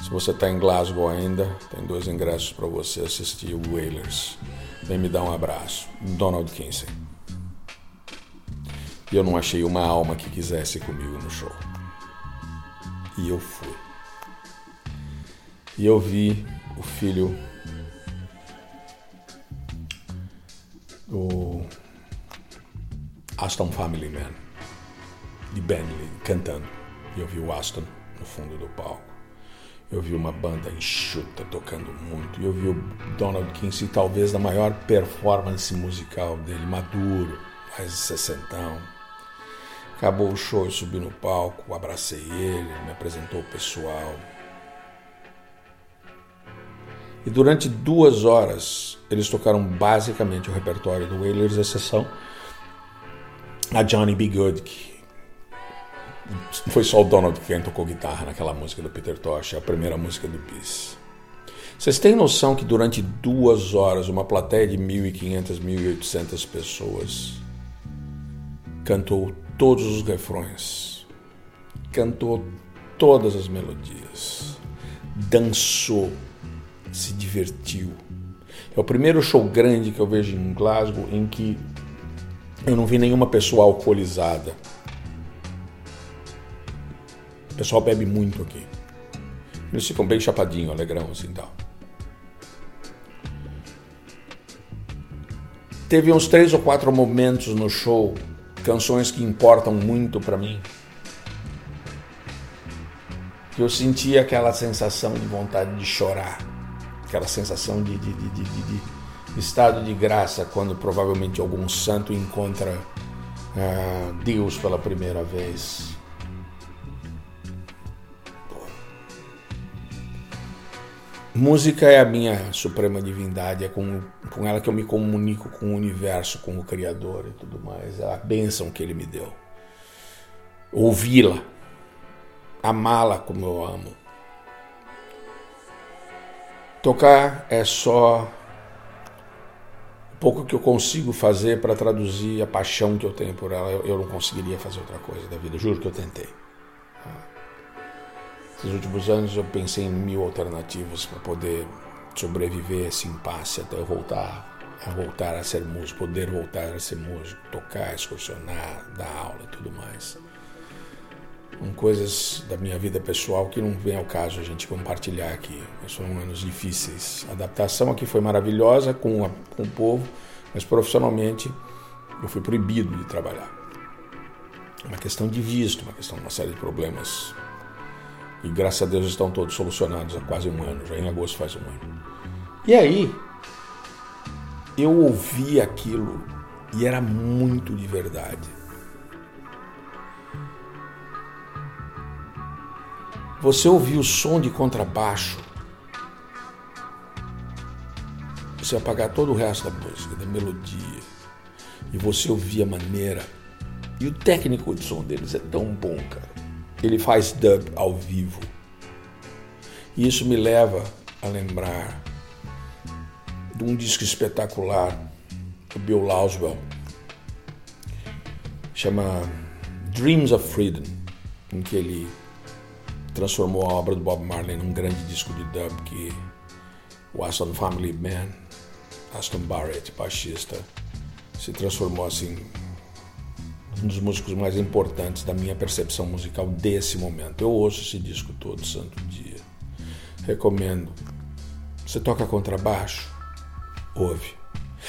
se você está em Glasgow ainda, tem dois ingressos para você assistir o Whalers. Vem me dar um abraço. Donald Kinsey. E eu não achei uma alma que quisesse comigo no show. E eu fui. E eu vi o filho do Aston Family Man, de Bentley, cantando. E eu vi o Aston no fundo do palco. Eu vi uma banda enxuta tocando muito. Eu vi o Donald Kinsey, talvez da maior performance musical dele, maduro, mais de sessentão. Acabou o show, eu subi no palco, abracei ele, me apresentou o pessoal. E durante duas horas eles tocaram basicamente o repertório do Wailers, exceção a Johnny B. Good, que foi só o Donald quem tocou guitarra naquela música do Peter Tosh, a primeira música do Peace. Vocês têm noção que durante duas horas uma plateia de 1.500, 1.800 pessoas cantou todos os refrões, cantou todas as melodias, dançou, se divertiu. É o primeiro show grande que eu vejo em Glasgow em que eu não vi nenhuma pessoa alcoolizada. O pessoal bebe muito aqui. Eles ficam bem chapadinho, alegrão assim tal. Teve uns três ou quatro momentos no show, canções que importam muito para mim, que eu sentia aquela sensação de vontade de chorar, aquela sensação de, de, de, de estado de graça quando provavelmente algum santo encontra uh, Deus pela primeira vez. Música é a minha suprema divindade, é com, com ela que eu me comunico com o universo, com o Criador e tudo mais. É a bênção que Ele me deu. Ouvi-la, amá-la como eu amo. Tocar é só o pouco que eu consigo fazer para traduzir a paixão que eu tenho por ela. Eu, eu não conseguiria fazer outra coisa da vida, juro que eu tentei. Nos últimos anos eu pensei em mil alternativas para poder sobreviver a esse impasse até eu voltar a voltar a ser músico, poder voltar a ser músico, tocar, excursionar, dar aula e tudo mais. São coisas da minha vida pessoal que não vem ao caso a gente compartilhar aqui. Foram anos difíceis. A adaptação aqui foi maravilhosa com, a, com o povo, mas profissionalmente eu fui proibido de trabalhar. Uma questão de visto, uma questão de uma série de problemas e graças a Deus estão todos solucionados há quase um ano, já em agosto faz um ano. E aí, eu ouvi aquilo e era muito de verdade. Você ouvia o som de contrabaixo, você apagar todo o resto da música, da melodia, e você ouvia a maneira. E o técnico de som deles é tão bom, cara ele faz dub ao vivo. E isso me leva a lembrar de um disco espetacular do Bill Laswell, chama Dreams of Freedom, em que ele transformou a obra do Bob Marley num grande disco de dub que o Aston Family Man, Aston Barrett, baixista, se transformou assim um dos músicos mais importantes da minha percepção musical desse momento. Eu ouço esse disco todo santo dia. Recomendo. Você toca contrabaixo? Ouve.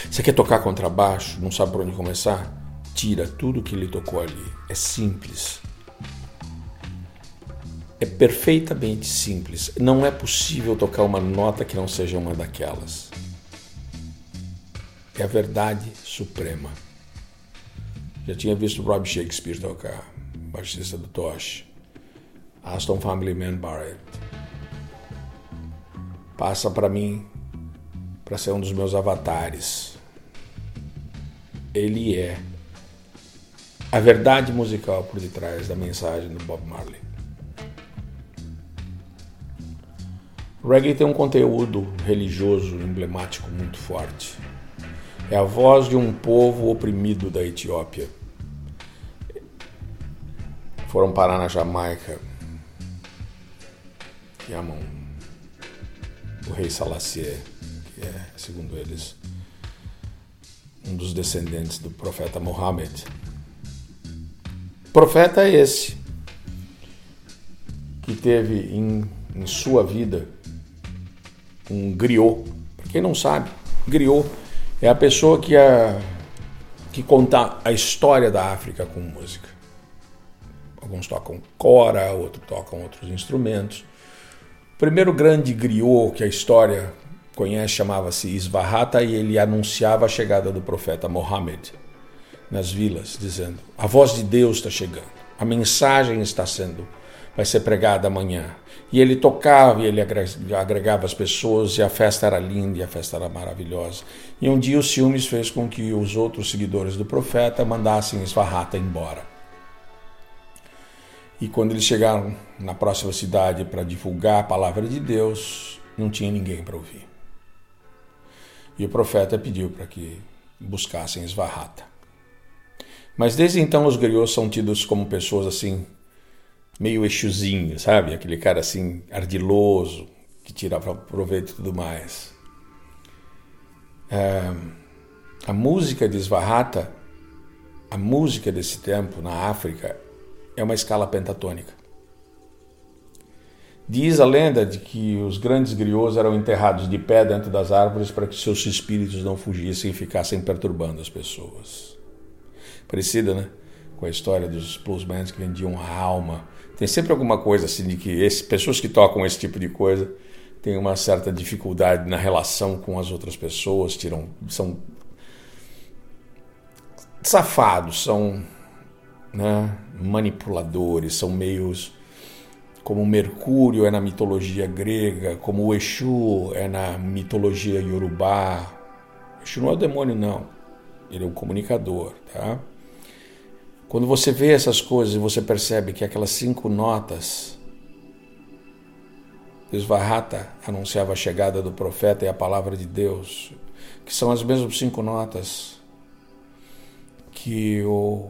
Você quer tocar contrabaixo? Não sabe por onde começar? Tira tudo que ele tocou ali. É simples. É perfeitamente simples. Não é possível tocar uma nota que não seja uma daquelas. É a verdade suprema. Já tinha visto Rob Shakespeare tocar, baixista do Tosh. Aston Family Man Barrett. Passa para mim para ser um dos meus avatares. Ele é a verdade musical por detrás da mensagem do Bob Marley. O reggae tem um conteúdo religioso emblemático muito forte. É a voz de um povo oprimido da Etiópia foram parar na Jamaica e amam o rei Salacier, que é, segundo eles, um dos descendentes do profeta Mohammed. Profeta é esse que teve em, em sua vida um griot. Para quem não sabe, griot é a pessoa que, a, que conta a história da África com música. Alguns tocam cora, outros tocam outros instrumentos. O primeiro grande griot que a história conhece chamava-se Isvahata e ele anunciava a chegada do profeta Mohammed nas vilas, dizendo: A voz de Deus está chegando, a mensagem está sendo vai ser pregada amanhã. E ele tocava e ele agregava as pessoas e a festa era linda e a festa era maravilhosa. E um dia o ciúmes fez com que os outros seguidores do profeta mandassem Esfarrata embora. E quando eles chegaram na próxima cidade para divulgar a palavra de Deus, não tinha ninguém para ouvir. E o profeta pediu para que buscassem Esvarrata. Mas desde então os griots são tidos como pessoas assim meio eixozinho, sabe? Aquele cara assim ardiloso, que tira proveito e tudo mais. É, a música de Svarrata, a música desse tempo na África, é uma escala pentatônica. Diz a lenda de que os grandes griots eram enterrados de pé dentro das árvores para que seus espíritos não fugissem e ficassem perturbando as pessoas. Parecida, né? Com a história dos bluesmen que vendiam a alma tem sempre alguma coisa assim de que esse, pessoas que tocam esse tipo de coisa têm uma certa dificuldade na relação com as outras pessoas, tiram, são safados, são né, manipuladores, são meios como Mercúrio é na mitologia grega, como o Exu é na mitologia iorubá. Exu não é o demônio, não. Ele é um comunicador, tá? Quando você vê essas coisas e você percebe que aquelas cinco notas Desvarrata anunciava a chegada do profeta e a palavra de Deus, que são as mesmas cinco notas que o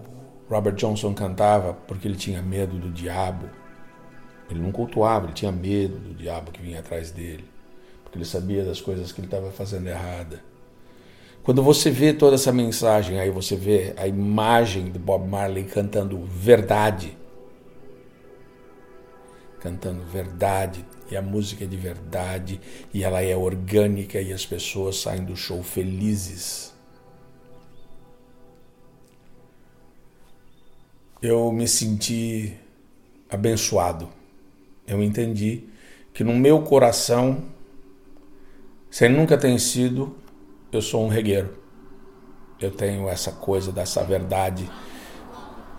Robert Johnson cantava porque ele tinha medo do diabo. Ele não cultuava, ele tinha medo do diabo que vinha atrás dele, porque ele sabia das coisas que ele estava fazendo errada. Quando você vê toda essa mensagem, aí você vê a imagem do Bob Marley cantando verdade. Cantando verdade, e a música é de verdade, e ela é orgânica, e as pessoas saem do show felizes. Eu me senti abençoado. Eu entendi que no meu coração, sem nunca ter sido, eu sou um regueiro. Eu tenho essa coisa dessa verdade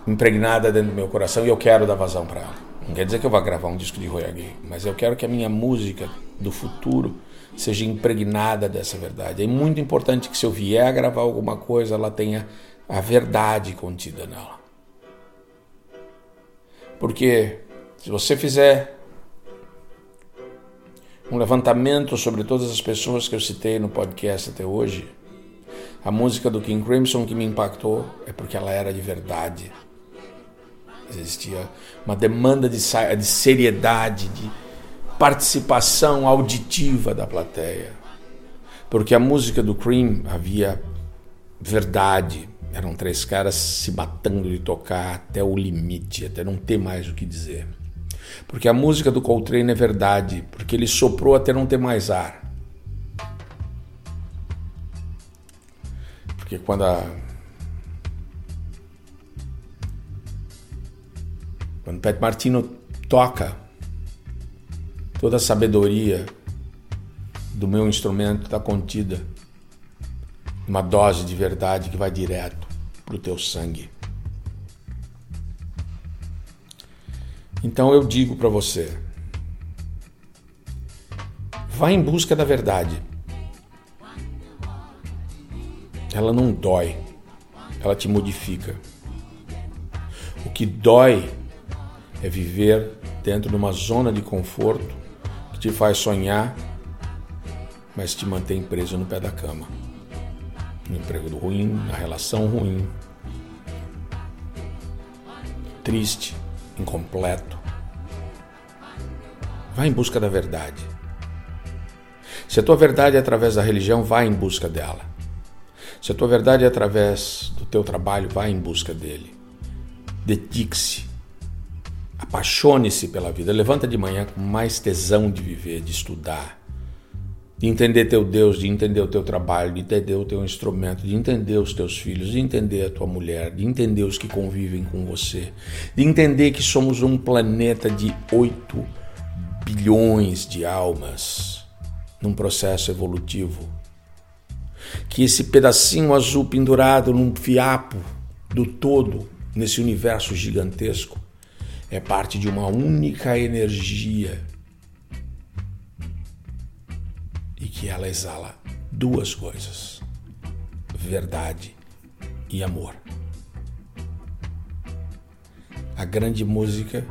impregnada dentro do meu coração e eu quero dar vazão para ela. Não quer dizer que eu vá gravar um disco de reggae, mas eu quero que a minha música do futuro seja impregnada dessa verdade. É muito importante que se eu vier a gravar alguma coisa, ela tenha a verdade contida nela. Porque se você fizer um levantamento sobre todas as pessoas que eu citei no podcast até hoje. A música do King Crimson que me impactou é porque ela era de verdade. Existia uma demanda de, de seriedade, de participação auditiva da plateia. Porque a música do Cream havia verdade. Eram três caras se matando de tocar até o limite, até não ter mais o que dizer. Porque a música do Coltrane é verdade, porque ele soprou até não ter mais ar. Porque quando a quando Pat Martino toca toda a sabedoria do meu instrumento está contida uma dose de verdade que vai direto para o teu sangue. Então eu digo para você: vá em busca da verdade. Ela não dói, ela te modifica. O que dói é viver dentro de uma zona de conforto que te faz sonhar, mas te mantém preso no pé da cama. No emprego ruim, na relação ruim, triste, incompleto. Vá em busca da verdade. Se a tua verdade é através da religião, vá em busca dela. Se a tua verdade é através do teu trabalho, vá em busca dele. Dedique-se. Apaixone-se pela vida. Levanta de manhã com mais tesão de viver, de estudar, de entender teu Deus, de entender o teu trabalho, de entender o teu instrumento, de entender os teus filhos, de entender a tua mulher, de entender os que convivem com você, de entender que somos um planeta de 8 bilhões de almas num processo evolutivo. Que esse pedacinho azul pendurado num fiapo do todo nesse universo gigantesco é parte de uma única energia que ela exala duas coisas: verdade e amor. A grande música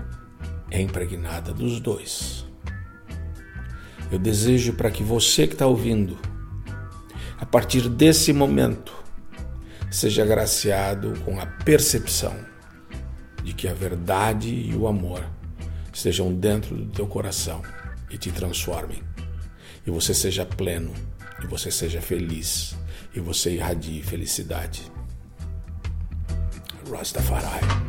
é impregnada dos dois. Eu desejo para que você que está ouvindo, a partir desse momento, seja agraciado com a percepção de que a verdade e o amor estejam dentro do teu coração e te transformem. E você seja pleno, e você seja feliz, e você irradie felicidade. Rastafari.